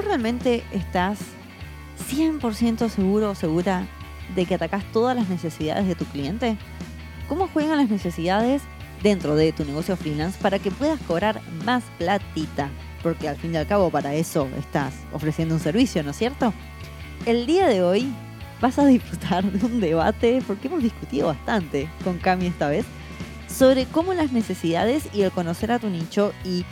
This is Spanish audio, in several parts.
¿Vos realmente estás 100% seguro o segura de que atacás todas las necesidades de tu cliente? ¿Cómo juegan las necesidades dentro de tu negocio freelance para que puedas cobrar más platita? Porque al fin y al cabo para eso estás ofreciendo un servicio, ¿no es cierto? El día de hoy vas a disfrutar de un debate, porque hemos discutido bastante con Cami esta vez, sobre cómo las necesidades y el conocer a tu nicho y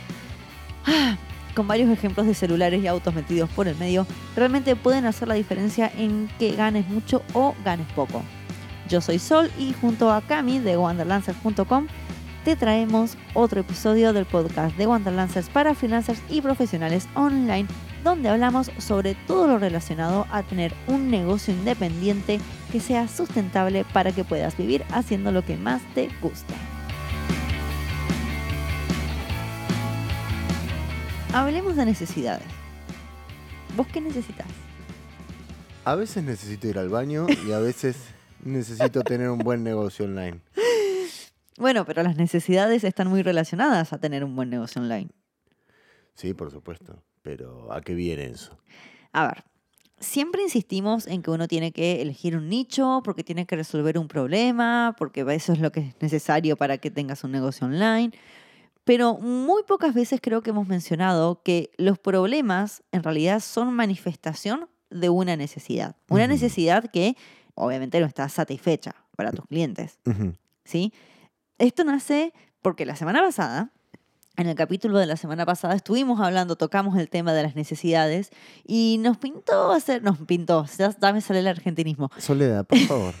ah, con varios ejemplos de celulares y autos metidos por el medio, realmente pueden hacer la diferencia en que ganes mucho o ganes poco. Yo soy Sol y junto a Cami de wanderlancers.com te traemos otro episodio del podcast de Wanderlancers para freelancers y profesionales online donde hablamos sobre todo lo relacionado a tener un negocio independiente que sea sustentable para que puedas vivir haciendo lo que más te guste. Hablemos de necesidades. ¿Vos qué necesitas? A veces necesito ir al baño y a veces necesito tener un buen negocio online. Bueno, pero las necesidades están muy relacionadas a tener un buen negocio online. Sí, por supuesto. Pero ¿a qué viene eso? A ver, siempre insistimos en que uno tiene que elegir un nicho porque tiene que resolver un problema, porque eso es lo que es necesario para que tengas un negocio online. Pero muy pocas veces creo que hemos mencionado que los problemas en realidad son manifestación de una necesidad. Una necesidad que obviamente no está satisfecha para tus clientes. ¿sí? Esto nace porque la semana pasada en el capítulo de la semana pasada estuvimos hablando, tocamos el tema de las necesidades y nos pintó hacer, nos pintó, dame sale el argentinismo. Soledad, por favor.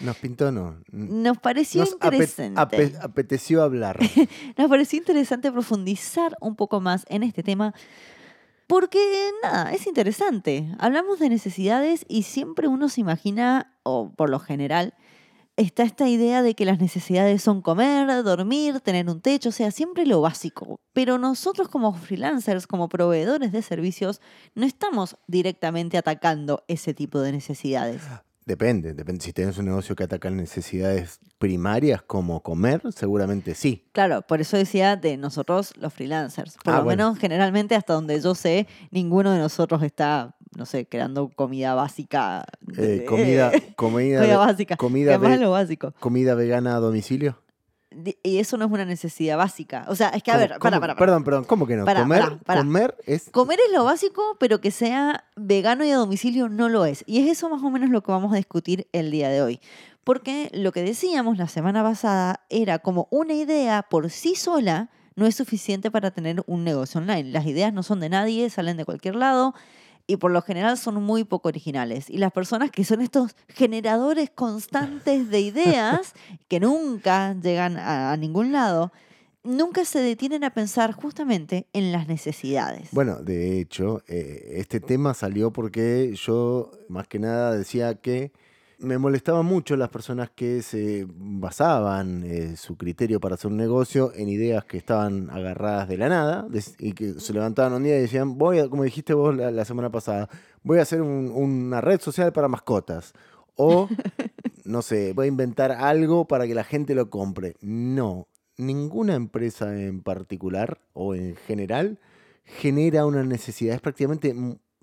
Nos pintó, no. Nos pareció interesante. apeteció hablar. nos pareció interesante profundizar un poco más en este tema. Porque nada, es interesante. Hablamos de necesidades y siempre uno se imagina, o por lo general, está esta idea de que las necesidades son comer, dormir, tener un techo, o sea, siempre lo básico. Pero nosotros como freelancers, como proveedores de servicios, no estamos directamente atacando ese tipo de necesidades. Depende, depende. Si tienes un negocio que ataca necesidades primarias como comer, seguramente sí. Claro, por eso decía de nosotros los freelancers. Por ah, lo menos generalmente hasta donde yo sé, ninguno de nosotros está no sé, creando comida básica. Eh, comida, comida, básica. Comida, lo básico. comida vegana a domicilio. Y eso no es una necesidad básica. O sea, es que, a ver, para, para, Perdón, perdón, ¿cómo que no? comer, comer es. Comer es lo básico, pero que sea vegano y a domicilio no lo es. Y es eso más o menos lo que vamos a discutir el día de hoy. Porque lo que decíamos la semana pasada era como una idea por sí sola no es suficiente para tener un negocio online. Las ideas no son de nadie, salen de cualquier lado y por lo general son muy poco originales. Y las personas que son estos generadores constantes de ideas que nunca llegan a, ningún lado, nunca se detienen a pensar justamente en las necesidades. Bueno, de hecho, eh, este tema salió porque yo más que nada decía que me molestaba mucho las personas que se basaban eh, su criterio para hacer un negocio en ideas que estaban agarradas de la nada y que se levantaban un día y decían, voy a, como dijiste vos la, semana pasada, voy a hacer una red social para mascotas. O, no sé, voy a inventar algo para que la gente lo compre. No, ninguna empresa en particular o en general genera una necesidad. Es prácticamente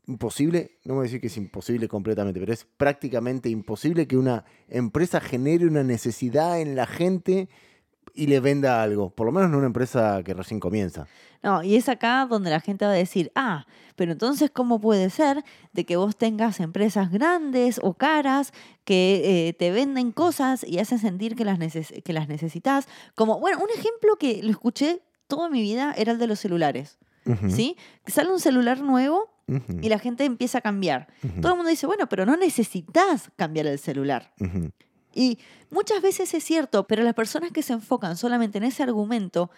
imposible, no voy a decir que es imposible completamente, pero es prácticamente imposible que una empresa genere una necesidad en la gente y le venda algo, por lo menos en una empresa que recién comienza. No, y es acá donde la gente va a decir, ah, pero entonces, ¿cómo puede ser de que vos tengas empresas grandes o caras que eh, te venden cosas y hacen sentir que las, que las necesitas? Como, bueno, un ejemplo que lo escuché toda mi vida era el de los celulares. ¿Sí? Sale un celular nuevo y la gente empieza a cambiar. Todo el mundo dice, bueno, pero no necesitas cambiar el celular. Y muchas veces es cierto, pero las personas que se enfocan solamente en ese argumento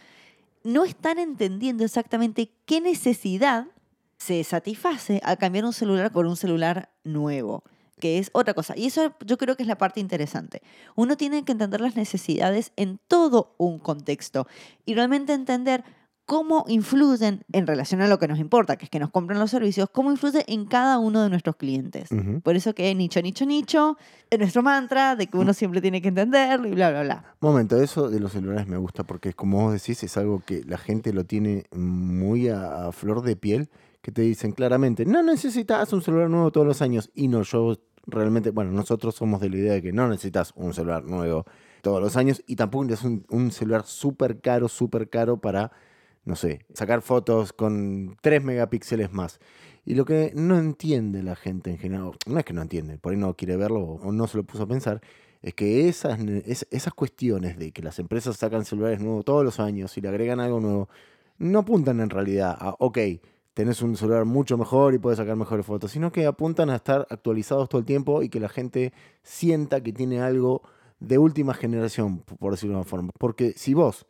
no están entendiendo exactamente qué necesidad se satisface al cambiar un celular por un celular nuevo, que es otra cosa. Y eso yo creo que es la parte interesante. Uno tiene que entender las necesidades en todo un contexto y realmente entender cómo influyen en relación a lo que nos importa, que es que nos compren los servicios, cómo influye en cada uno de nuestros clientes. Por eso que nicho, nicho, nicho, es nuestro mantra de que uno siempre tiene que entenderlo y bla, bla, bla. Momento, eso de los celulares me gusta porque como vos decís, es algo que la gente lo tiene muy a, flor de piel, que te dicen claramente, no necesitas un celular nuevo todos los años. Y no, yo realmente, bueno, nosotros somos de la idea de que no necesitas un celular nuevo todos los años y tampoco necesitas un, un celular súper caro, súper caro para, no sé, sacar fotos con 3 megapíxeles más. Y lo que no entiende la gente en general, no es que no entiende, por ahí no quiere verlo o no se lo puso a pensar, es que esas, esas cuestiones de que las empresas sacan celulares nuevos todos los años y le agregan algo nuevo, no apuntan en realidad a, ok, tenés un celular mucho mejor y puedes sacar mejores fotos, sino que apuntan a estar actualizados todo el tiempo y que la gente sienta que tiene algo de última generación, por decirlo de una forma. Porque si vos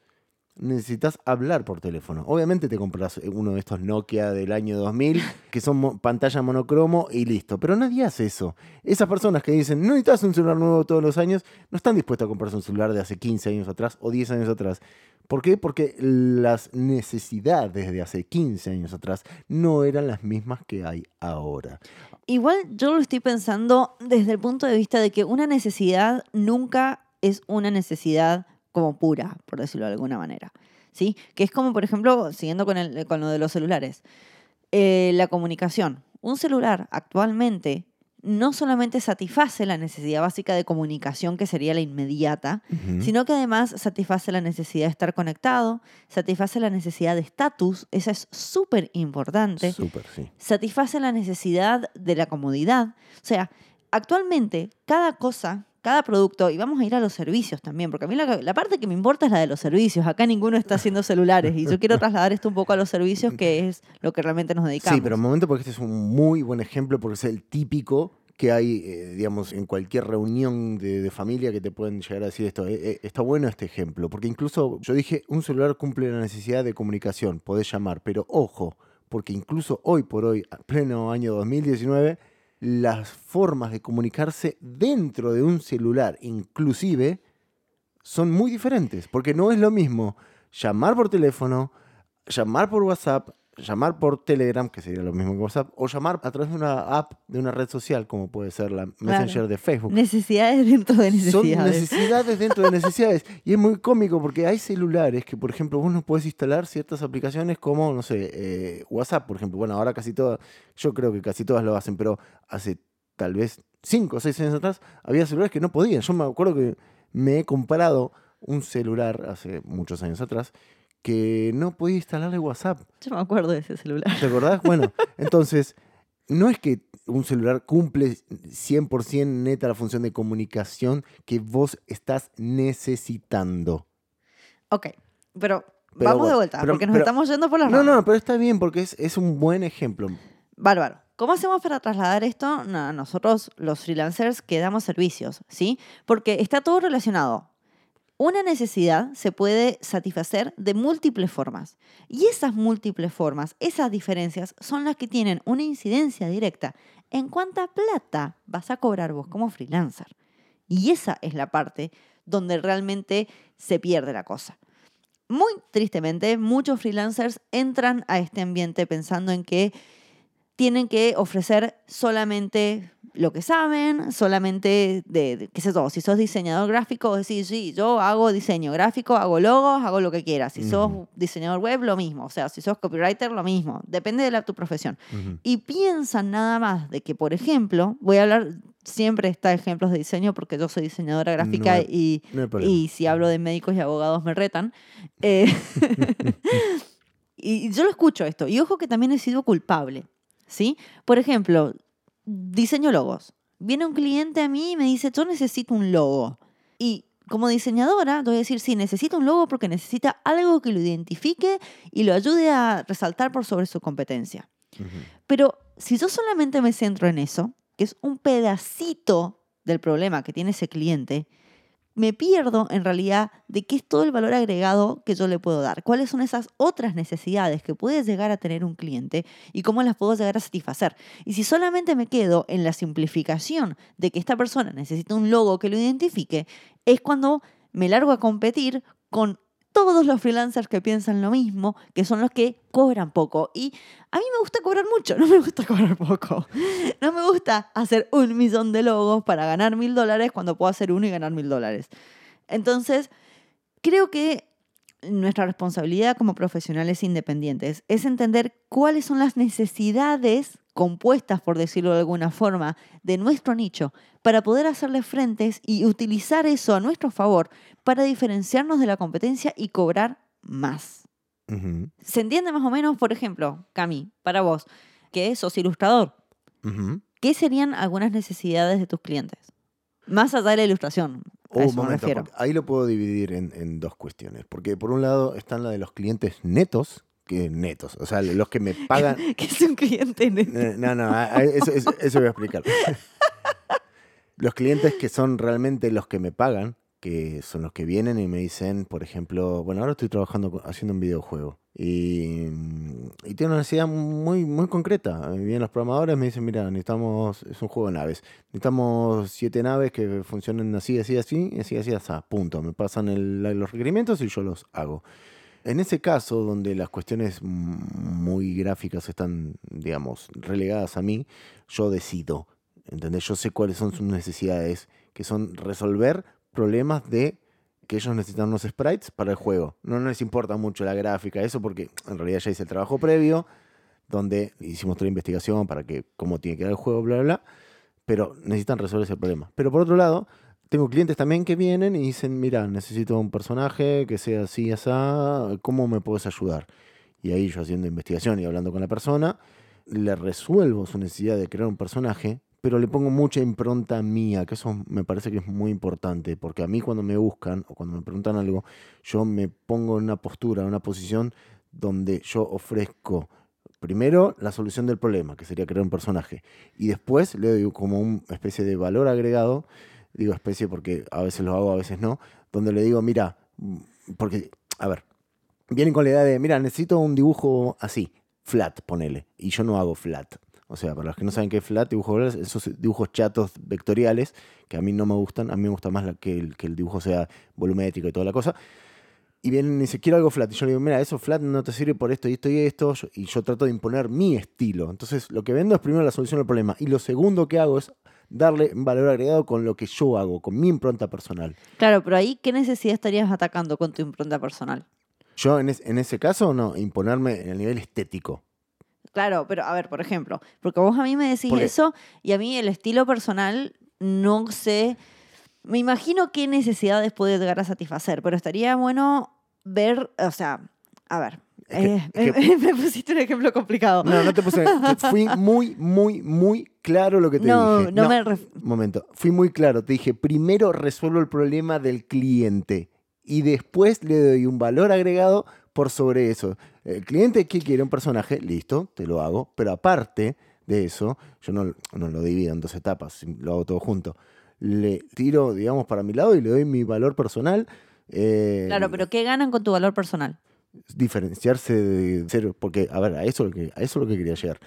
necesitas hablar por teléfono, obviamente te compras uno de estos Nokia del año 2000, que son pantalla monocromo y listo, pero nadie hace eso. Esas personas que dicen, no necesitas un celular nuevo todos los años, no están dispuestas a comprarse un celular de hace 15 años atrás o 10 años atrás. ¿Por qué? Porque las necesidades de hace 15 años atrás no eran las mismas que hay ahora. Igual yo lo estoy pensando desde el punto de vista de que una necesidad nunca es una necesidad como pura, por decirlo de alguna manera. ¿Sí? Que es como, por ejemplo, siguiendo con, el, con lo de los celulares, eh, la comunicación. Un celular actualmente no solamente satisface la necesidad básica de comunicación, que sería la inmediata, sino que además satisface la necesidad de estar conectado, satisface la necesidad de estatus, esa es súper importante. Súper, sí. Satisface la necesidad de la comodidad. O sea, actualmente cada cosa cada producto, y vamos a ir a los servicios también, porque a mí la, parte que me importa es la de los servicios. Acá ninguno está haciendo celulares y yo quiero trasladar esto un poco a los servicios, que es lo que realmente nos dedicamos. Sí, pero un momento porque este es un muy buen ejemplo, porque es el típico que hay, eh, digamos, en cualquier reunión de, familia que te pueden llegar a decir esto. Eh, eh, está bueno este ejemplo, porque incluso yo dije, un celular cumple la necesidad de comunicación, podés llamar, pero ojo, porque incluso hoy por hoy, pleno año 2019, las formas de comunicarse dentro de un celular, inclusive, son muy diferentes, porque no es lo mismo llamar por teléfono, llamar por WhatsApp, llamar por Telegram, que sería lo mismo que WhatsApp, o llamar a través de una app, de una red social, como puede ser la Messenger de Facebook. Necesidades dentro de necesidades. Son necesidades dentro de necesidades. y es muy cómico porque hay celulares que, por ejemplo, vos no puedes instalar ciertas aplicaciones como, no sé, eh, WhatsApp, por ejemplo. Bueno, ahora casi todas, yo creo que casi todas lo hacen, pero hace tal vez cinco o seis años atrás había celulares que no podían. Yo me acuerdo que me he comprado un celular hace muchos años atrás que no podía instalarle WhatsApp. Yo me acuerdo de ese celular. ¿Te acordás? Bueno, entonces, no es que un celular cumple 100% neta la función de comunicación que vos estás necesitando. Ok, pero, vamos de vuelta, porque nos estamos yendo por las No, no, pero está bien, porque es, es un buen ejemplo. Bárbaro. ¿Cómo hacemos para trasladar esto? nosotros, los freelancers, que damos servicios, ¿sí? Porque está todo relacionado. Una necesidad se puede satisfacer de múltiples formas y esas múltiples formas, esas diferencias son las que tienen una incidencia directa en cuánta plata vas a cobrar vos como freelancer. Y esa es la parte donde realmente se pierde la cosa. Muy tristemente, muchos freelancers entran a este ambiente pensando en que tienen que ofrecer solamente lo que saben, solamente de, qué sé yo, si sos diseñador gráfico, decís, sí, yo hago diseño gráfico, hago logos, hago lo que quieras. Si sos diseñador web, lo mismo. O sea, si sos copywriter, lo mismo. Depende de la, tu profesión. Y piensan nada más de que, por ejemplo, voy a hablar, siempre está ejemplos de diseño porque yo soy diseñadora gráfica y, y si hablo de médicos y abogados me retan. Eh, y yo lo escucho esto. Y ojo que también he sido culpable. ¿Sí? Por ejemplo, diseño logos. Viene un cliente a mí y me dice, yo necesito un logo. Y como diseñadora, voy a decir, sí, necesito un logo porque necesita algo que lo identifique y lo ayude a resaltar por sobre su competencia. Pero si yo solamente me centro en eso, que es un pedacito del problema que tiene ese cliente, me pierdo en realidad de qué es todo el valor agregado que yo le puedo dar, cuáles son esas otras necesidades que puede llegar a tener un cliente y cómo las puedo llegar a satisfacer. Y si solamente me quedo en la simplificación de que esta persona necesita un logo que lo identifique, es cuando me largo a competir con todos los freelancers que piensan lo mismo, que son los que cobran poco. Y a mí me gusta cobrar mucho, no me gusta cobrar poco. No me gusta hacer un millón de logos para ganar mil dólares cuando puedo hacer uno y ganar mil dólares. Entonces, creo que nuestra responsabilidad como profesionales independientes es entender cuáles son las necesidades compuestas, por decirlo de alguna forma, de nuestro nicho para poder hacerle frentes y utilizar eso a nuestro favor para diferenciarnos de la competencia y cobrar más. ¿Se entiende más o menos, por ejemplo, Cami, para vos, que sos ilustrador? ¿Qué serían algunas necesidades de tus clientes? Más allá de la ilustración. A Oh, eso un me momento, refiero. ahí lo puedo dividir en, en dos cuestiones. Porque por un lado están la de los clientes netos, que netos, o sea, los que me pagan. ¿Qué es un cliente neto? No, no, a- eso, eso- eso voy a explicar. Los clientes que son realmente los que me pagan, que son los que vienen y me dicen, por ejemplo, bueno, ahora estoy trabajando haciendo un videojuego y, mm, y tiene una necesidad muy, muy concreta. Vienen los programadores, me dicen, mira, necesitamos, es un juego de naves, necesitamos siete naves que funcionen así, así, así, así, así, así, punto. Me pasan el- los requerimientos y yo los hago. En ese caso, donde las cuestiones muy gráficas están, digamos, relegadas a mí, yo decido, ¿entendés? Yo sé cuáles son sus necesidades, que son resolver problemas de que ellos necesitan unos sprites para el juego. No les importa mucho la gráfica, eso porque en realidad ya hice el trabajo previo, donde hicimos toda la investigación para que cómo tiene que quedar el juego, bla, bla, bla, pero necesitan resolver ese problema. Pero por otro lado, tengo clientes también que vienen y dicen, mira, necesito un personaje que sea así, así, ¿cómo me puedes ayudar? Y ahí yo haciendo investigación y hablando con la persona, le resuelvo su necesidad de crear un personaje, pero le pongo mucha impronta mía, que eso me parece que es muy importante, porque a mí cuando me buscan o cuando me preguntan algo, yo me pongo en una postura, en una posición donde yo ofrezco primero la solución del problema, que sería crear un personaje, y después le doy como una especie de valor agregado, digo especie porque a veces lo hago, a veces no, donde le digo, mira, mm, porque, a ver, vienen con la idea de, mira, necesito un dibujo así, flat, ponele, y yo no hago flat. O sea, para los que no saben qué es flat, dibujo esos dibujos chatos vectoriales, que a mí no me gustan, a mí me gusta más la- que, el, que el dibujo sea volumétrico y toda la cosa. Y vienen y dicen, quiero algo flat. Y yo le digo, mira, eso flat no te sirve por esto y esto y esto. Y yo trato de imponer mi estilo. Entonces, lo que vendo es primero la solución al problema. Y lo segundo que hago es darle valor agregado con lo que yo hago, con mi impronta personal. Claro, pero ahí, ¿qué necesidad estarías atacando con tu impronta personal? Yo en, es- en ese caso, no, imponerme en el nivel estético. Claro, pero a ver, por ejemplo, porque vos a mí me decís eso y a mí el estilo personal no sé, me imagino qué necesidades puede llegar a satisfacer, pero estaría bueno ver, o sea, a ver, Es que- eh, es me, me pusiste un ejemplo complicado. No, no te puse. fui muy, muy, muy claro lo que te No, dije. no me ref- momento. Fui muy claro. Te dije, primero resuelvo el problema del cliente y después le doy un valor agregado por sobre eso. El cliente que quiere un personaje, listo, te lo hago. Pero aparte de eso, yo no, no lo divido en dos etapas, lo hago todo junto. Le tiro, digamos, para mi lado y le doy mi valor personal. eh, Claro, pero ¿qué ganan con tu valor personal? diferenciarse de cero, porque, a ver, a eso, es lo que, a eso es lo que quería llegar.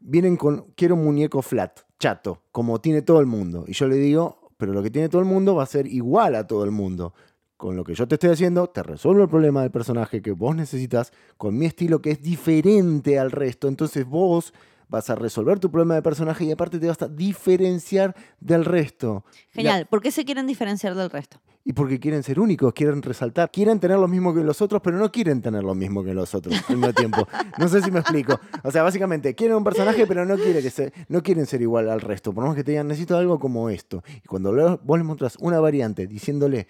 Vienen con, quiero un muñeco flat, chato, como tiene todo el mundo. Y yo le digo, pero lo que tiene todo el mundo va a ser igual a todo el mundo. Con lo que yo te estoy haciendo, te resuelvo el problema del personaje que vos necesitas, con mi estilo que es diferente al resto. Entonces vos vas a resolver tu problema de personaje y aparte te vas a diferenciar del resto. Genial, ¿por qué se quieren diferenciar del resto? Y porque quieren ser únicos, quieren resaltar, quieren tener lo mismo que los otros, pero no quieren tener lo mismo que los otros al mismo tiempo. No sé si me explico. O sea, básicamente, quieren un personaje, pero no, quiere que se, no quieren ser igual al resto. Por más que te digan, necesito algo como esto. Y cuando vos les mostrás una variante diciéndole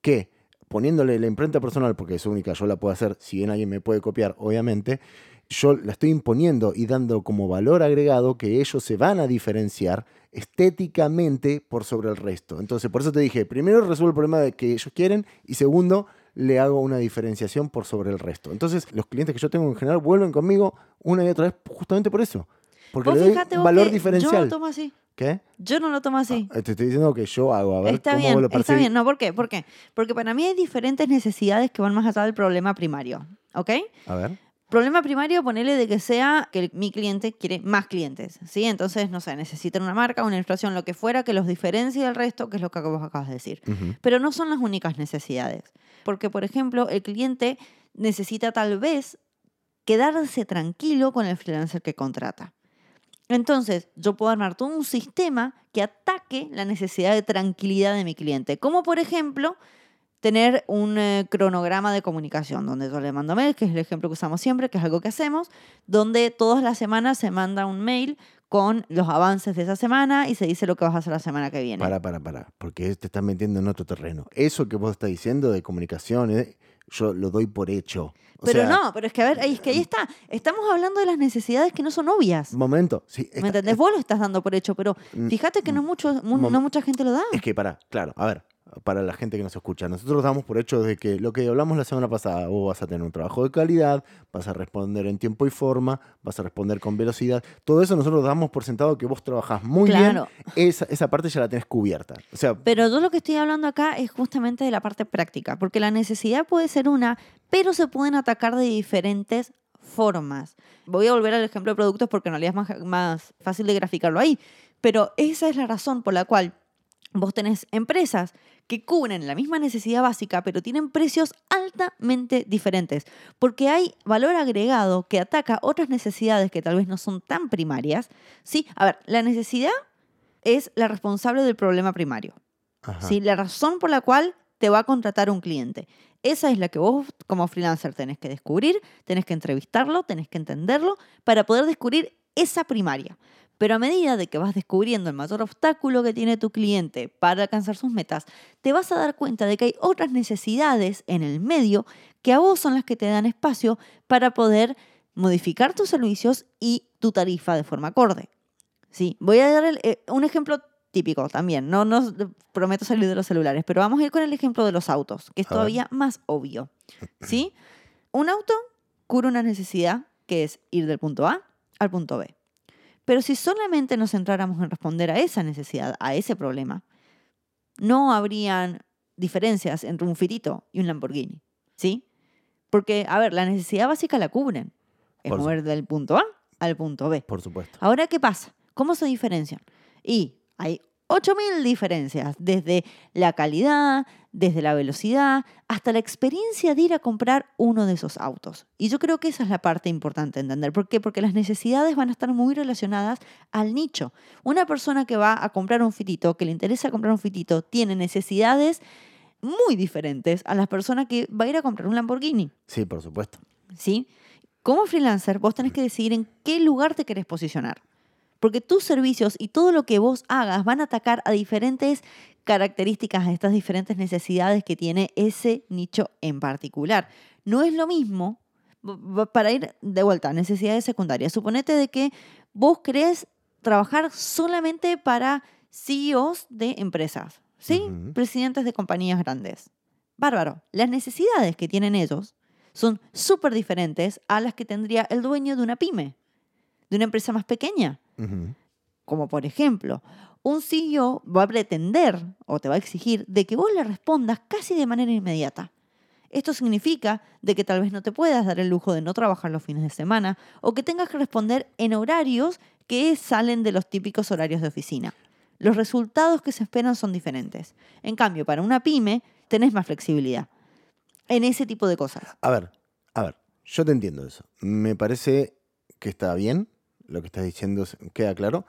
que, poniéndole la imprenta personal, porque es única, yo la puedo hacer, si bien alguien me puede copiar, obviamente, yo la estoy imponiendo y dando como valor agregado que ellos se van a diferenciar estéticamente por sobre el resto. Entonces, por eso te dije, primero resuelvo el problema de que ellos quieren y segundo, le hago una diferenciación por sobre el resto. Entonces, los clientes que yo tengo en general vuelven conmigo una y otra vez justamente por eso. Porque le doy valor que Yo diferencial. lo tomo así. ¿Qué? Yo no lo tomo así. Ah, te estoy diciendo que yo hago, a ver Está cómo bien, lo está bien. No, ¿por qué? ¿Por qué? Porque para mí hay diferentes necesidades que van más allá del problema primario. ¿Ok? A ver. Problema primario, ponele de que sea que mi cliente quiere más clientes, ¿sí? Entonces, no sé, necesitan una marca, una ilustración, lo que fuera, que los diferencie del resto, que es lo que vos acabas de decir. Pero no son las únicas necesidades. Porque, por ejemplo, el cliente necesita tal vez quedarse tranquilo con el freelancer que contrata. Entonces, yo puedo armar todo un sistema que ataque la necesidad de tranquilidad de mi cliente. Como, por ejemplo, tener un eh, cronograma de comunicación, donde yo le mando mail, que es el ejemplo que usamos siempre, que es algo que hacemos, donde todas las semanas se manda un mail con los avances de esa semana y se dice lo que vas a hacer la semana que viene. Para, para, para, porque te estás metiendo en otro terreno. Eso que vos estás diciendo de comunicación, eh, yo lo doy por hecho. O pero sea, no, pero es que a ver, es que ahí está. Estamos hablando de las necesidades que no son obvias. Momento, sí. ¿Me entendés? Vos lo estás dando por hecho, pero Mm, fíjate que no, mucho, mu- mom- no mucha gente lo da. Es que para, claro, a ver, para la gente que nos escucha, nosotros damos por hecho de que lo que hablamos la semana pasada, vos vas a tener un trabajo de calidad, vas a responder en tiempo y forma, vas a responder con velocidad, todo eso nosotros damos por sentado que vos trabajás muy Claro. bien, esa, esa parte ya la tenés cubierta. O sea, Pero yo lo que estoy hablando acá es justamente de la parte práctica, porque la necesidad puede ser una, pero se pueden atacar de diferentes formas. Voy a volver al ejemplo de productos porque en realidad es más, más fácil de graficarlo ahí, pero esa es la razón por la cual vos tenés empresas que cubren la misma necesidad básica, pero tienen precios altamente diferentes, porque hay valor agregado que ataca otras necesidades que tal vez no son tan primarias. Sí, a ver, la necesidad es la responsable del problema primario. ajá, ¿sí? La razón por la cual te va a contratar un cliente. Esa es la que vos como freelancer tenés que descubrir, tenés que entrevistarlo, tenés que entenderlo para poder descubrir esa primaria. Pero a medida de que vas descubriendo el mayor obstáculo que tiene tu cliente para alcanzar sus metas, te vas a dar cuenta de que hay otras necesidades en el medio que a vos son las que te dan espacio para poder modificar tus servicios y tu tarifa de forma acorde. Sí, voy a dar el- eh, un ejemplo típico también. No nos prometo salir de los celulares, pero vamos a ir con el ejemplo de los autos, que es todavía más obvio. ¿Sí? Un auto cubre una necesidad que es ir del punto A al punto B. Pero si solamente nos centráramos en responder a esa necesidad, a ese problema, no habrían diferencias entre un Fitito y un Lamborghini. ¿Sí? Porque, a ver, la necesidad básica la cubren. Es Por mover del punto A al punto B. por supuesto. Ahora, ¿qué pasa? ¿Cómo se diferencian? Y hay 8.000 diferencias, desde la calidad, desde la velocidad, hasta la experiencia de ir a comprar uno de esos autos. Y yo creo que esa es la parte importante de entender. ¿Por qué? Porque las necesidades van a estar muy relacionadas al nicho. Una persona que va a comprar un fitito, que le interesa comprar un fitito, tiene necesidades muy diferentes a las personas que va a ir a comprar un Lamborghini. Sí, por supuesto. ¿sí? Como freelancer, vos tenés que decidir en qué lugar te querés posicionar. Porque tus servicios y todo lo que vos hagas van a atacar a diferentes características, a estas diferentes necesidades que tiene ese nicho en particular. No es lo mismo, para ir de vuelta, necesidades secundarias. Suponete de que vos querés trabajar solamente para CEOs de empresas, ¿sí? Presidentes de compañías grandes. Bárbaro. Las necesidades que tienen ellos son súper diferentes a las que tendría el dueño de una pyme, de una empresa más pequeña. Como por ejemplo, un CEO va a pretender o te va a exigir de que vos le respondas casi de manera inmediata. Esto significa de que tal vez no te puedas dar el lujo de no trabajar los fines de semana o que tengas que responder en horarios que salen de los típicos horarios de oficina. Los resultados que se esperan son diferentes. En cambio, para una pyme tenés más flexibilidad en ese tipo de cosas. A ver, a ver, yo te entiendo eso. Me parece que está bien, lo que estás diciendo queda claro.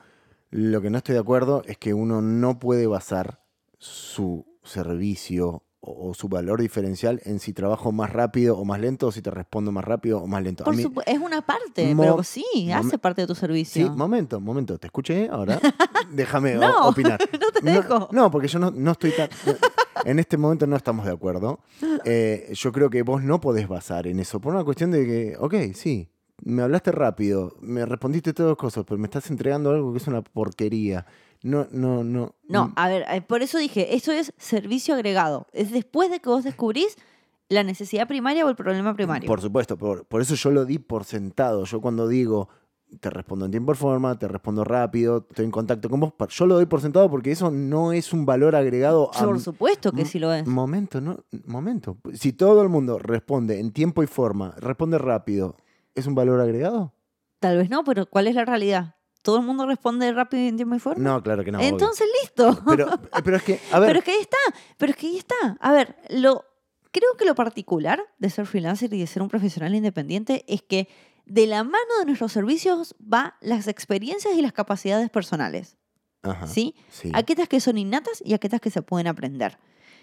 Lo que no estoy de acuerdo es que uno no puede basar su servicio o, o su valor diferencial en si trabajo más rápido o más lento, o si te respondo más rápido o más lento. Por mí- es una parte, pero sí, hace parte de tu Sí, servicio. momento, momento. Te escuché ahora. Déjame No, opinar. no te dejo. No, porque yo no, no estoy tan. En este momento no estamos de acuerdo. Eh, yo creo que vos no podés basar en eso. Por una cuestión de que, ok, sí, me hablaste rápido, me respondiste todas las cosas, pero me estás entregando algo que es una porquería. No, no, no. No, a ver, eh, por eso dije, eso es servicio agregado. Es después de que vos descubrís la necesidad primaria o el problema primario. Por supuesto, por, por eso yo lo di por sentado. Yo cuando digo, te respondo en tiempo y forma, te respondo rápido, estoy en contacto con vos, yo lo doy por sentado porque eso no es un valor agregado a... Por supuesto que sí lo es. Momento, no, momento. Si todo el mundo responde en tiempo y forma, responde rápido, ¿es un valor agregado? Tal vez no, pero ¿cuál es la realidad? ¿Todo el mundo responde rápido y en tiempo y forma? No, claro que no. obvio. Entonces, listo. Pero, pero es que, a ver, Pero es que ahí está, pero es que ahí está. A ver, lo, creo que lo particular de ser freelancer y de ser un profesional independiente es que de la mano de nuestros servicios va las experiencias y las capacidades personales. Ajá, ¿Sí? sí. Aquellas que son innatas y aquellas que se pueden aprender.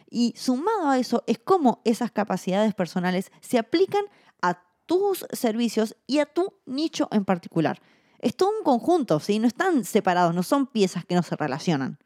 Y sumado a eso es cómo esas capacidades personales se aplican a tus servicios y a tu nicho en particular. Es todo un conjunto. No están separados, no son piezas que no se relacionan.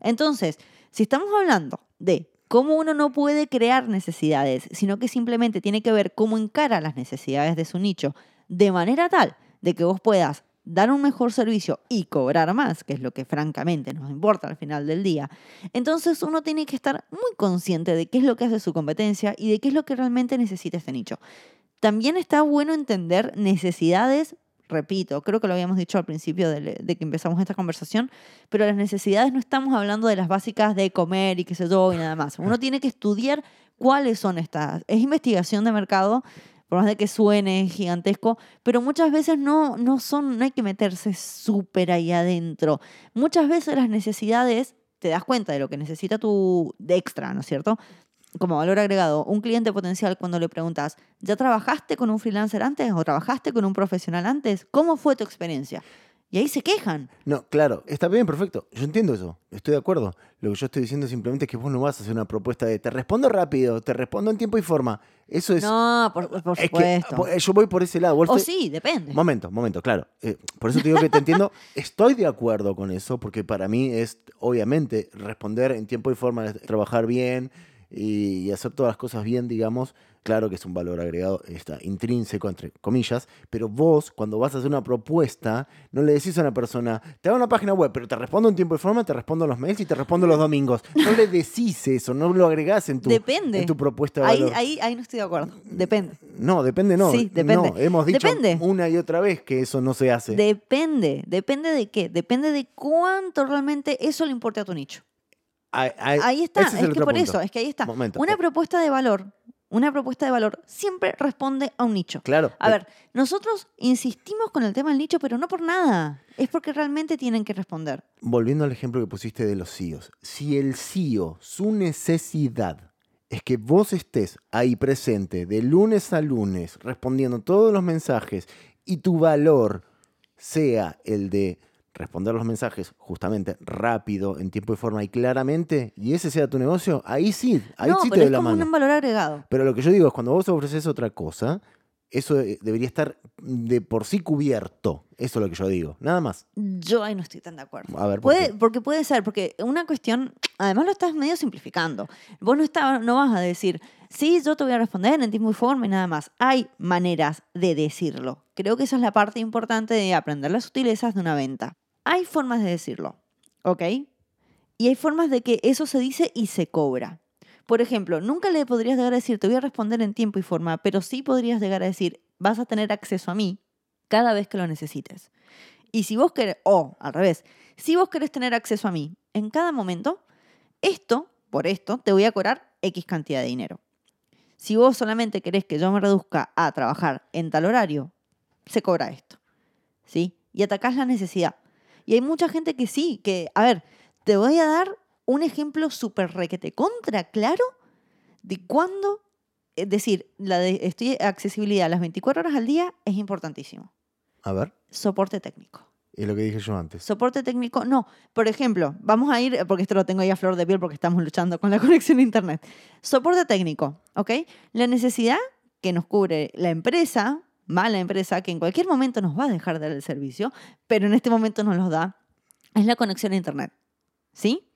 Entonces, si estamos hablando de cómo uno no puede crear necesidades, sino que simplemente tiene que ver cómo encara las necesidades de su nicho, de manera tal de que vos puedas dar un mejor servicio y cobrar más, que es lo que francamente nos importa al final del día, entonces uno tiene que estar muy consciente de qué es lo que hace su competencia y de qué es lo que realmente necesita este nicho. También está bueno entender necesidades repito, creo que lo habíamos dicho al principio de, que empezamos esta conversación, pero las necesidades no estamos hablando de las básicas de comer y qué sé yo y nada más. Uno tiene que estudiar cuáles son estas. Es investigación de mercado, por más de que suene gigantesco, pero muchas veces no, no son, no hay que meterse súper ahí adentro. Muchas veces las necesidades, te das cuenta de lo que necesita tu de extra, ¿no es cierto? Como valor agregado, un cliente potencial cuando le preguntas, ¿ya trabajaste con un freelancer antes o trabajaste con un profesional antes? ¿Cómo fue tu experiencia? Y ahí se quejan. No, claro, está bien, perfecto. Yo entiendo eso, estoy de acuerdo. Lo que yo estoy diciendo simplemente es que vos no vas a hacer una propuesta de te respondo rápido, te respondo en tiempo y forma. Eso es. No, por, supuesto. yo voy por ese lado. o sí, depende. Momento, momento, claro. Eh, por eso te digo que te entiendo. Estoy de acuerdo con eso, porque para mí es, obviamente, responder en tiempo y forma, trabajar bien y, hacer todas las cosas bien, digamos, claro que es un valor agregado está intrínseco, entre comillas, pero vos cuando vas a hacer una propuesta, no le decís a una persona, te hago una página web, pero te respondo en tiempo y forma, te respondo los mails y te respondo los domingos. No le decís eso, no lo agregás en tu, depende. En tu propuesta de valor. Ahí, ahí, no estoy de acuerdo, depende. No, depende no. Sí, depende. No, hemos dicho una y otra vez que eso no se hace. Depende, depende de qué, depende de cuánto realmente eso le importe a tu nicho. Ahí, está, es, que por eso, es que ahí está. una propuesta de valor, una propuesta de valor siempre responde a un nicho. Claro. A ver, nosotros insistimos con el tema del nicho, pero no por nada. Es porque realmente tienen que responder. Volviendo al ejemplo que pusiste de los CEOs. Si el CEO, su necesidad es que vos estés ahí presente de lunes a lunes respondiendo todos los mensajes y tu valor sea el de responder los mensajes justamente rápido, en tiempo y forma y claramente, y ese sea tu negocio, ahí sí, ahí sí te doy la mano. un valor agregado. Pero lo que yo digo es cuando vos ofreces otra cosa, eso eh, debería estar de por sí cubierto. Eso es lo que yo digo. Nada más. Yo ahí no estoy tan de acuerdo. A ver, puede, porque puede ser, porque una cuestión, además lo estás medio simplificando. Vos no, está, no vas a decir, sí, yo te voy a responder en tiempo y forma y nada más. Hay maneras de decirlo. Creo que esa es la parte importante de aprender las sutilezas de una venta hay formas de decirlo, ¿ok? Y hay formas de que eso se dice y se cobra. Por ejemplo, nunca le podrías llegar a decir, te voy a responder en tiempo y forma, pero sí podrías llegar a decir, vas a tener acceso a mí cada vez que lo necesites. Y si vos querés, o al revés, si vos querés tener acceso a mí en cada momento, esto, por esto, te voy a cobrar X cantidad de dinero. Si vos solamente querés que yo me reduzca a trabajar en tal horario, se cobra esto. ¿Sí? Y atacás la necesidad. Y hay mucha gente que sí, que, a ver, te voy a dar un ejemplo súper requete contra claro de cuándo, es decir, la de estoy accesibilidad a las 24 horas al día es importantísimo. A ver. Soporte técnico. Es lo que dije yo antes. Soporte técnico, no. Por ejemplo, vamos a ir, porque esto lo tengo ahí a flor de piel porque estamos luchando con la conexión a Internet. Soporte técnico, ¿ok? La necesidad que nos cubre la empresa mala empresa que en cualquier momento nos va a dejar de dar el servicio, pero en este momento nos lo da, es la conexión a Internet. ¿Sí?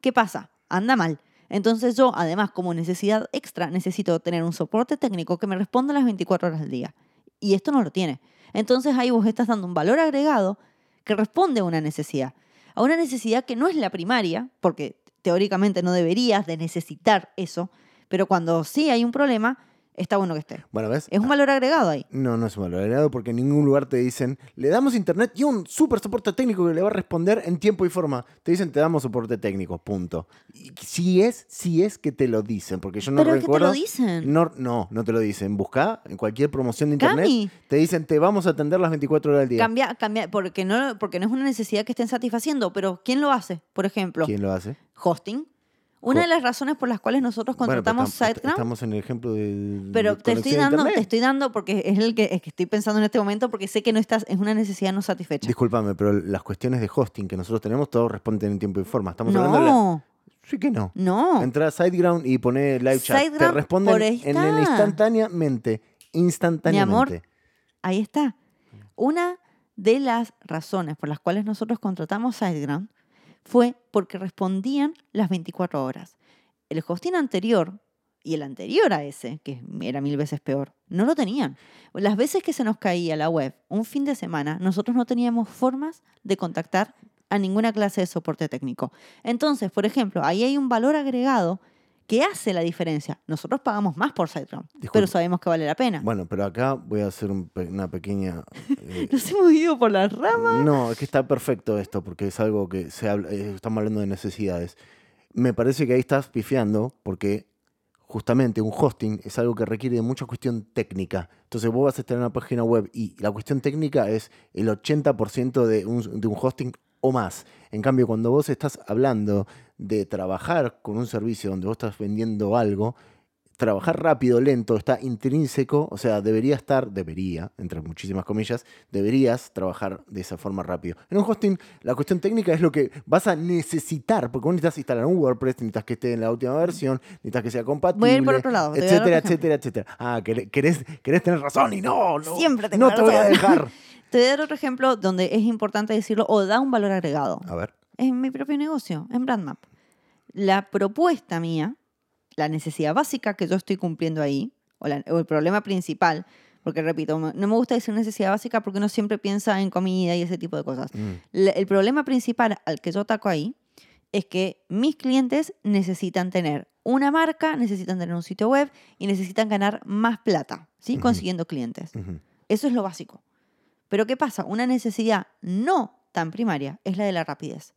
¿Qué pasa? Anda mal. Entonces yo, además, como necesidad extra, necesito tener un soporte técnico que me responda las 24 horas del día. Y esto no lo tiene. Entonces ahí vos estás dando un valor agregado que responde a una necesidad. A una necesidad que no es la primaria, porque teóricamente no deberías de necesitar eso, pero cuando sí hay un problema, está bueno que esté. Bueno, ¿ves? Es un valor agregado ahí. No, no es un valor agregado porque en ningún lugar te dicen, le damos internet y un súper soporte técnico que le va a responder en tiempo y forma. Te dicen, te damos soporte técnico, punto. Y si es, si es que te lo dicen, porque yo no Pero recuerdo. Es que te lo dicen. No, no, no te lo dicen. Busca en cualquier promoción de internet. Te dicen, te vamos a atender las 24 horas del día. Cambia, cambia, porque no, porque no es una necesidad que estén satisfaciendo, pero ¿quién lo hace, por ejemplo? ¿Quién lo hace? Hosting. Una de las razones por las cuales nosotros contratamos SiteGround. Estamos en el ejemplo de. Pero te estoy dando, te estoy dando porque es el que, estoy pensando en este momento porque sé que no estás, es una necesidad no satisfecha. Discúlpame, pero las cuestiones de hosting que nosotros tenemos, todos responden en tiempo y forma. Estamos no, hablando de Sí que no. No. Entra a SiteGround y pone live chat. Te SiteGround, responden por ahí en el está. instantáneamente. Instantáneamente. Ahí está. Una de las razones por las cuales nosotros contratamos SiteGround fue porque respondían las 24 horas. El hosting anterior y el anterior a ese, que era mil veces peor, no lo tenían. Las veces que se nos caía la web un fin de semana, nosotros no teníamos formas de contactar a ninguna clase de soporte técnico. Entonces, por ejemplo, ahí hay un valor agregado que hace la diferencia. Nosotros pagamos más por SiteGround, pero sabemos que vale la pena. Bueno, pero acá voy a hacer un una pequeña... eh, Nos hemos ido por las ramas. No, es que está perfecto esto, porque es algo que se habla, eh, estamos hablando de necesidades. Me parece que ahí estás pifiando, porque justamente un hosting es algo que requiere de mucha cuestión técnica. Entonces vos vas a estar en una página web y la cuestión técnica es el 80% de un, de un hosting o más. En cambio, cuando vos estás hablando de trabajar con un servicio donde vos estás vendiendo algo, trabajar rápido, lento, está intrínseco, o sea, debería estar, debería, entre muchísimas comillas, deberías trabajar de esa forma rápido. En un hosting, la cuestión técnica es lo que vas a necesitar, porque vos necesitas instalar un WordPress, necesitas que esté en la última versión, necesitas que sea compatible, Voy a ir por otro lado, etcétera, etcétera, etcétera. Ah, querés, querés, tener razón y no, no, Siempre tengo no te voy a dejar. Te voy a dar otro ejemplo donde es importante decirlo o da un valor agregado. A ver. En mi propio negocio, en BrandMap. La propuesta mía, la necesidad básica que yo estoy cumpliendo ahí, o, la- o el problema principal, porque repito, no me gusta decir necesidad básica porque uno siempre piensa en comida y ese tipo de cosas. Mm, La- el problema principal al que yo ataco ahí es que mis clientes necesitan tener una marca, necesitan tener un sitio web y necesitan ganar más plata, ¿sí? Consiguiendo clientes. Eso es lo básico. Pero ¿qué pasa? Una necesidad no tan primaria es la de la rapidez.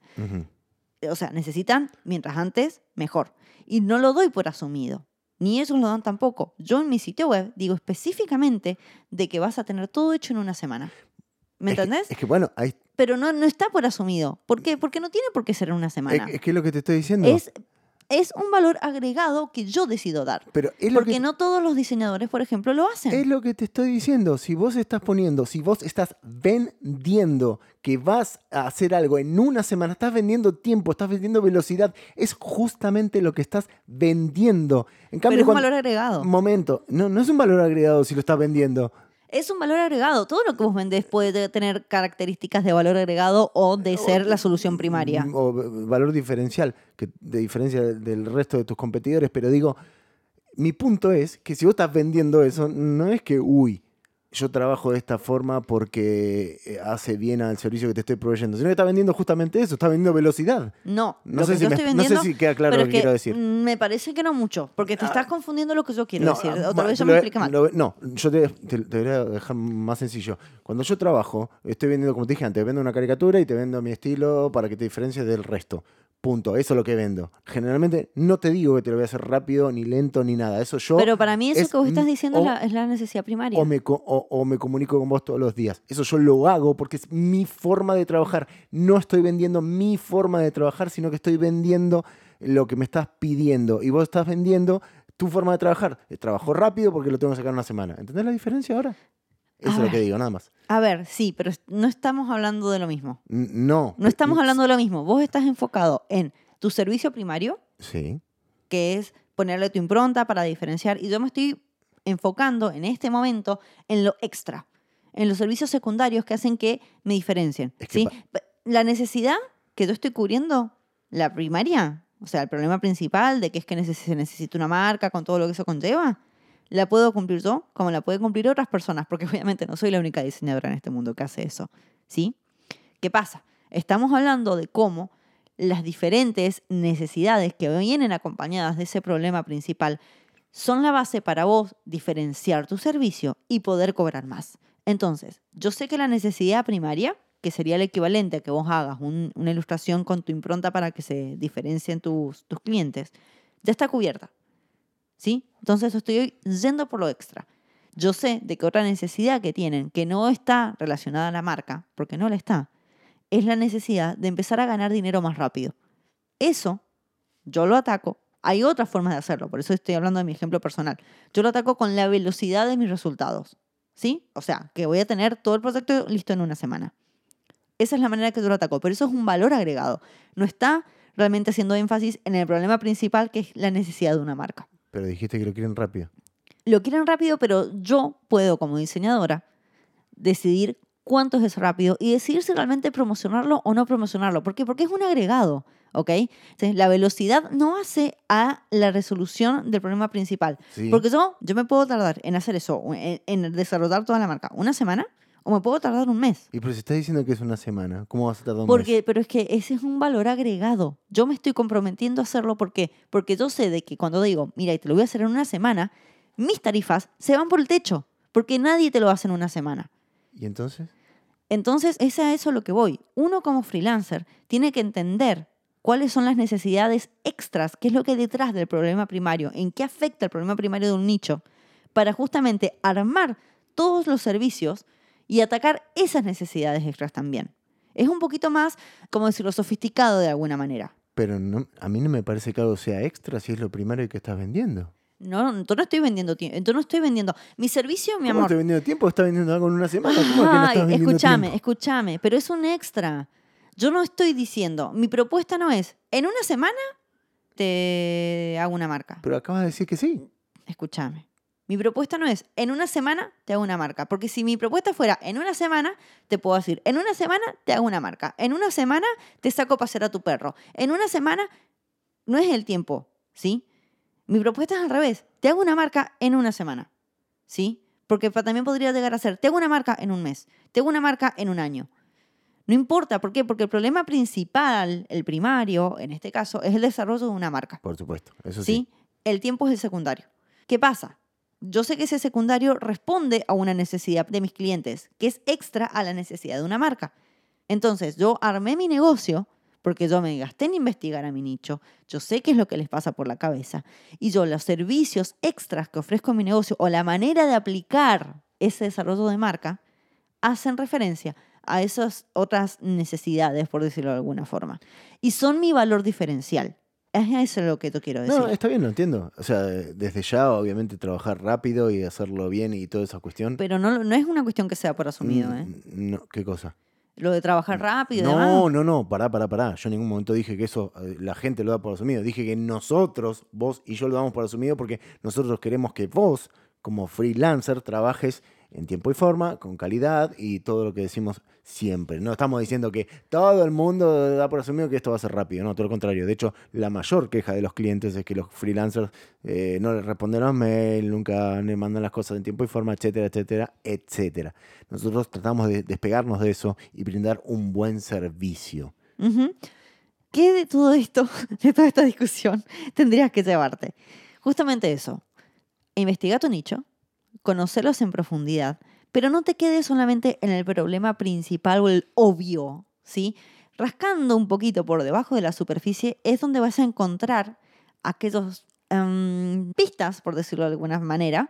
O sea, necesitan, mientras antes, mejor. Y no lo doy por asumido. Ni ellos lo dan tampoco. Yo en mi sitio web digo específicamente de que vas a tener todo hecho en una semana. ¿Me Es que- entendés? Es que, bueno, ahí, Pero no, no está por asumido. ¿Por qué? Porque no tiene por qué ser en una es, semana. es que es lo que te estoy diciendo. Es, es un valor agregado que yo decido dar. pero es lo Porque que, no todos los diseñadores, por ejemplo, lo hacen. Es lo que te estoy diciendo. Si vos estás poniendo, si vos estás vendiendo que vas a hacer algo en una semana, estás vendiendo tiempo, estás vendiendo velocidad, es justamente lo que estás vendiendo. En Pero cambio, es un cuando- valor agregado. Momento, no, no es un valor agregado si lo estás vendiendo. Es un valor agregado. Todo lo que vos vendés puede tener características de valor agregado o de ser la solución primaria. O valor diferencial, que de diferencia del resto de tus competidores, pero digo, mi punto es que si vos estás vendiendo eso, no es que, uy, yo trabajo de esta forma porque eh, hace bien al servicio que te estoy proveyendo, sino que estás vendiendo justamente eso, estás vendiendo velocidad. No, No lo sé que si yo me- estoy no sé vendiendo. si queda claro lo que quiero decir. Me parece que no mucho, porque te estás confundiendo lo que yo quiero decir. ah, Otra ma- vez lo- me expliqué mal. lo- no, yo te, te, te voy a dejar más sencillo. Cuando yo trabajo, estoy vendiendo, como te dije antes, vendo una caricatura y te vendo mi estilo para que te diferencies del resto. Punto. Eso es lo que vendo. Generalmente no te digo que te lo voy a hacer rápido, ni lento, ni nada. Eso yo. pero para mí eso es que vos estás diciendo o- la, es la necesidad primaria. o me, o, o me comunico con vos todos los días. Eso yo lo hago porque es mi forma de trabajar. No estoy vendiendo mi forma de trabajar, sino que estoy vendiendo lo que me estás pidiendo. Y vos estás vendiendo tu forma de trabajar. Eh, Trabajo rápido porque lo tengo que sacar en una semana. ¿Entendés la diferencia ahora? Eso A es lo que digo, nada más. A ver, sí, pero no estamos hablando de lo mismo. N- No. No estamos hablando de lo mismo. Vos estás enfocado en tu servicio primario, Sí. que es ponerle tu impronta para diferenciar. Y yo me estoy enfocando en este momento en lo extra, en los servicios secundarios que hacen que me diferencien. Es que ¿sí? La necesidad que yo estoy cubriendo, la primaria, o sea, el problema principal de que es que se necesita una marca con todo lo que eso conlleva, la puedo cumplir yo como la pueden cumplir otras personas, porque obviamente no soy la única diseñadora en este mundo que hace eso. ¿Sí? ¿Qué pasa? Estamos hablando de cómo las diferentes necesidades que vienen acompañadas de ese problema principal son la base para vos diferenciar tu servicio y poder cobrar más. Entonces, yo sé que la necesidad primaria, que sería el equivalente a que vos hagas un- una ilustración con tu impronta para que se diferencien tus, tus clientes, ya está cubierta. ¿Sí? Entonces estoy yendo por lo extra. Yo sé de que otra necesidad que tienen, que no está relacionada a la marca, porque no la está, es la necesidad de empezar a ganar dinero más rápido. Eso yo lo ataco. Hay otras formas de hacerlo, por eso estoy hablando de mi ejemplo personal. Yo lo ataco con la velocidad de mis resultados. ¿Sí? O sea, que voy a tener todo el proyecto listo en una semana. Esa es la manera que yo lo ataco, pero eso es un valor agregado. No está realmente haciendo énfasis en el problema principal que es la necesidad de una marca. Pero dijiste que lo quieren rápido. Lo quieren rápido, pero yo puedo como diseñadora decidir cuánto es rápido y decidir si realmente promocionarlo o no promocionarlo. ¿Por qué? Porque es un agregado, ¿ok? Entonces, la velocidad no hace a la resolución del problema principal. Sí. Porque yo, yo me puedo tardar en hacer eso, en, en desarrollar toda la marca, una semana o me puedo tardar un mes. Y pero si estás diciendo que es una semana, ¿cómo vas a tardar un Porque, mes? pero es que ese es un valor agregado. Yo me estoy comprometiendo a hacerlo porque, porque yo sé de que cuando digo, mira, y te lo voy a hacer en una semana, mis tarifas se van por el techo, porque nadie te lo hace en una semana. ¿Y entonces? Entonces, es a eso lo que voy. Uno como freelancer tiene que entender cuáles son las necesidades extras, qué es lo que hay detrás del problema primario, en qué afecta el problema primario de un nicho, para justamente armar todos los servicios y atacar esas necesidades extras también. Es un poquito más, como decirlo, sofisticado de alguna manera. Pero no, a mí no me parece que algo sea extra si es lo primario que estás vendiendo. No, entonces no estoy vendiendo tiempo. Entonces no estoy vendiendo. Mi servicio, mi ¿Cómo amor. estás vendiendo tiempo? ¿Estás vendiendo algo en una semana? ¿Cómo es que no estás escúchame, escúchame, pero es un extra. Yo no estoy diciendo, mi propuesta no es, en una semana te hago una marca. Pero acabas de decir que sí. Escúchame. Mi propuesta no es, en una semana te hago una marca. Porque si mi propuesta fuera, en una semana, te puedo decir, en una semana te hago una marca. En una semana te saco a pasear a tu perro. En una semana no es el tiempo, ¿sí? Mi propuesta es al revés. Te hago una marca en una semana, ¿sí? Porque también podría llegar a ser, te hago una marca en un mes, te hago una marca en un año. No importa, ¿por qué? Porque el problema principal, el primario, en este caso, es el desarrollo de una marca. Por supuesto, eso sí. ¿sí? El tiempo es el secundario. ¿Qué pasa? Yo sé que ese secundario responde a una necesidad de mis clientes, que es extra a la necesidad de una marca. Entonces, yo armé mi negocio porque yo me gasté en investigar a mi nicho, yo sé qué es lo que les pasa por la cabeza, y yo los servicios extras que ofrezco en mi negocio o la manera de aplicar ese desarrollo de marca hacen referencia a esas otras necesidades, por decirlo de alguna forma. Y son mi valor diferencial. Es eso lo que yo quiero decir. No, está bien, lo entiendo. O sea, desde ya, obviamente, trabajar rápido y hacerlo bien y toda esa cuestión. Pero no, no es una cuestión que sea por asumido, ¿eh? Mm, No, ¿Qué cosa? Lo de trabajar rápido y No, demás. no, no, pará, pará, pará. Yo en ningún momento dije que eso eh, la gente lo da por asumido. Dije que nosotros, vos y yo lo damos por asumido porque nosotros queremos que vos, como freelancer, trabajes en tiempo y forma, con calidad y todo lo que decimos siempre. No estamos diciendo que todo el mundo da por asumido que esto va a ser rápido. No, todo lo contrario. De hecho, la mayor queja de los clientes es que los freelancers eh, no les responden los mails, nunca le mandan las cosas en tiempo y forma, etcétera, etcétera, etcétera. Nosotros tratamos de despegarnos de eso y brindar un buen servicio. ¿Qué de todo esto, de toda esta discusión, tendrías que llevarte? Justamente eso. Investiga tu nicho, conocerlos en profundidad, pero no te quedes solamente en el problema principal o el obvio, ¿sí? Rascando un poquito por debajo de la superficie es donde vas a encontrar aquellos em, pistas, por decirlo de alguna manera,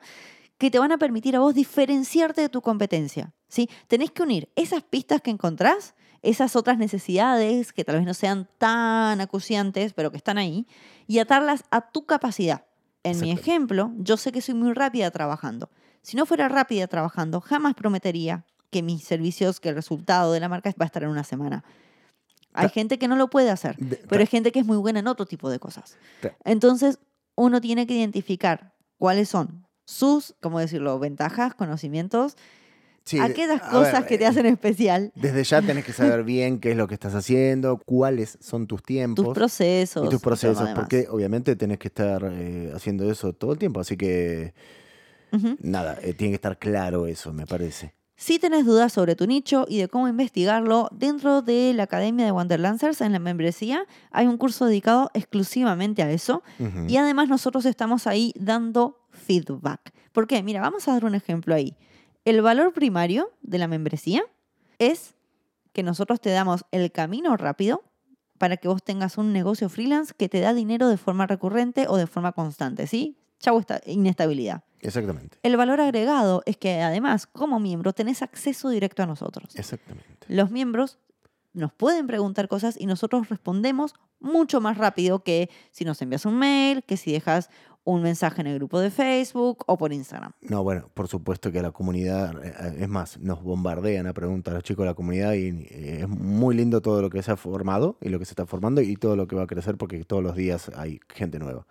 que te van a permitir a vos diferenciarte de tu competencia, ¿sí? Tenés que unir esas pistas que encontrás, esas otras necesidades que tal vez no sean tan acuciantes, pero que están ahí, y atarlas a tu capacidad. En mi ejemplo, yo sé que soy muy rápida trabajando. Si no fuera rápida trabajando, jamás prometería que mis servicios, que el resultado de la marca va a estar en una semana. Hay Ta- gente que no lo puede hacer, De- pero hay gente que es muy buena en otro tipo de cosas. Entonces, uno tiene que identificar cuáles son sus, ¿cómo decirlo?, ventajas, conocimientos, Sí, aquellas cosas ver, que te eh, hacen especial, Desde ya tenés que saber bien qué es lo que estás haciendo, cuáles son tus tiempos. tus procesos. y tus procesos, porque obviamente tenés que estar eh, haciendo eso todo el tiempo, así que nada, eh, tiene que estar claro eso, me parece. Si tenés dudas sobre tu nicho y de cómo investigarlo, dentro de la Academia de Wanderlancers, en la membresía, hay un curso dedicado exclusivamente a eso. Y además nosotros estamos ahí dando feedback. ¿Por qué? Mira, vamos a dar un ejemplo ahí. El valor primario de la membresía es que nosotros te damos el camino rápido para que vos tengas un negocio freelance que te da dinero de forma recurrente o de forma constante, ¿sí? Chau esta inestabilidad. Exactamente, El valor agregado es que además, como miembro, tenés acceso directo a nosotros. exactamente. Los miembros nos pueden preguntar cosas y nosotros respondemos mucho más rápido que si nos envías un mail, que si dejas un mensaje en el grupo de Facebook o por Instagram. No, bueno, por supuesto que la comunidad, eh, es más, nos bombardean a preguntar a los chicos de la comunidad y eh, es muy lindo todo lo que se ha formado y lo que se está formando y todo lo que va a crecer porque todos los días hay gente nueva.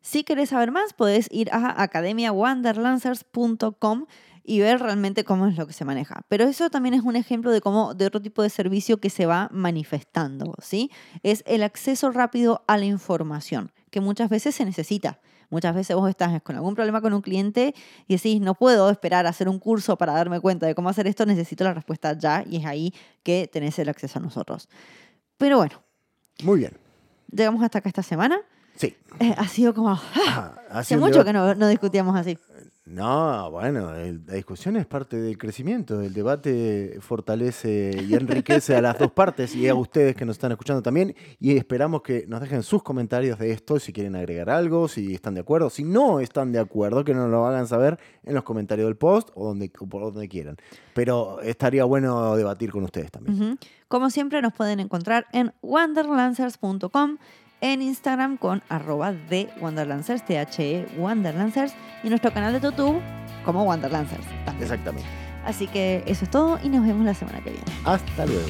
Si querés saber más, podés ir a academiawanderlancers.com y ver realmente cómo es lo que se maneja. Pero eso también es un ejemplo de cómo de otro tipo de servicio que se va manifestando, ¿sí? Es el acceso rápido a la información, que muchas veces se necesita. Muchas veces vos estás con algún problema con un cliente y decís, no puedo esperar a hacer un curso para darme cuenta de cómo hacer esto, necesito la respuesta ya y es ahí que tenés el acceso a nosotros. Pero bueno. Muy bien. Llegamos hasta acá esta semana. Sí. Eh, ha sido como... Ah, hace mucho que no, no discutíamos así. No, bueno, la discusión es parte del crecimiento. El debate fortalece y enriquece a las dos partes y a ustedes que nos están escuchando también. Y esperamos que nos dejen sus comentarios de esto, si quieren agregar algo, si están de acuerdo. Si no están de acuerdo, que nos lo hagan saber en los comentarios del post o, donde, por donde quieran. Pero estaría bueno debatir con ustedes también. Como siempre, nos pueden encontrar en wanderlancers.com en Instagram con arroba de Wanderlancers, T-H-E Wanderlancers, y nuestro canal de YouTube como Wanderlancers. Exactamente. Así que eso es todo y nos vemos la semana que viene. Hasta luego.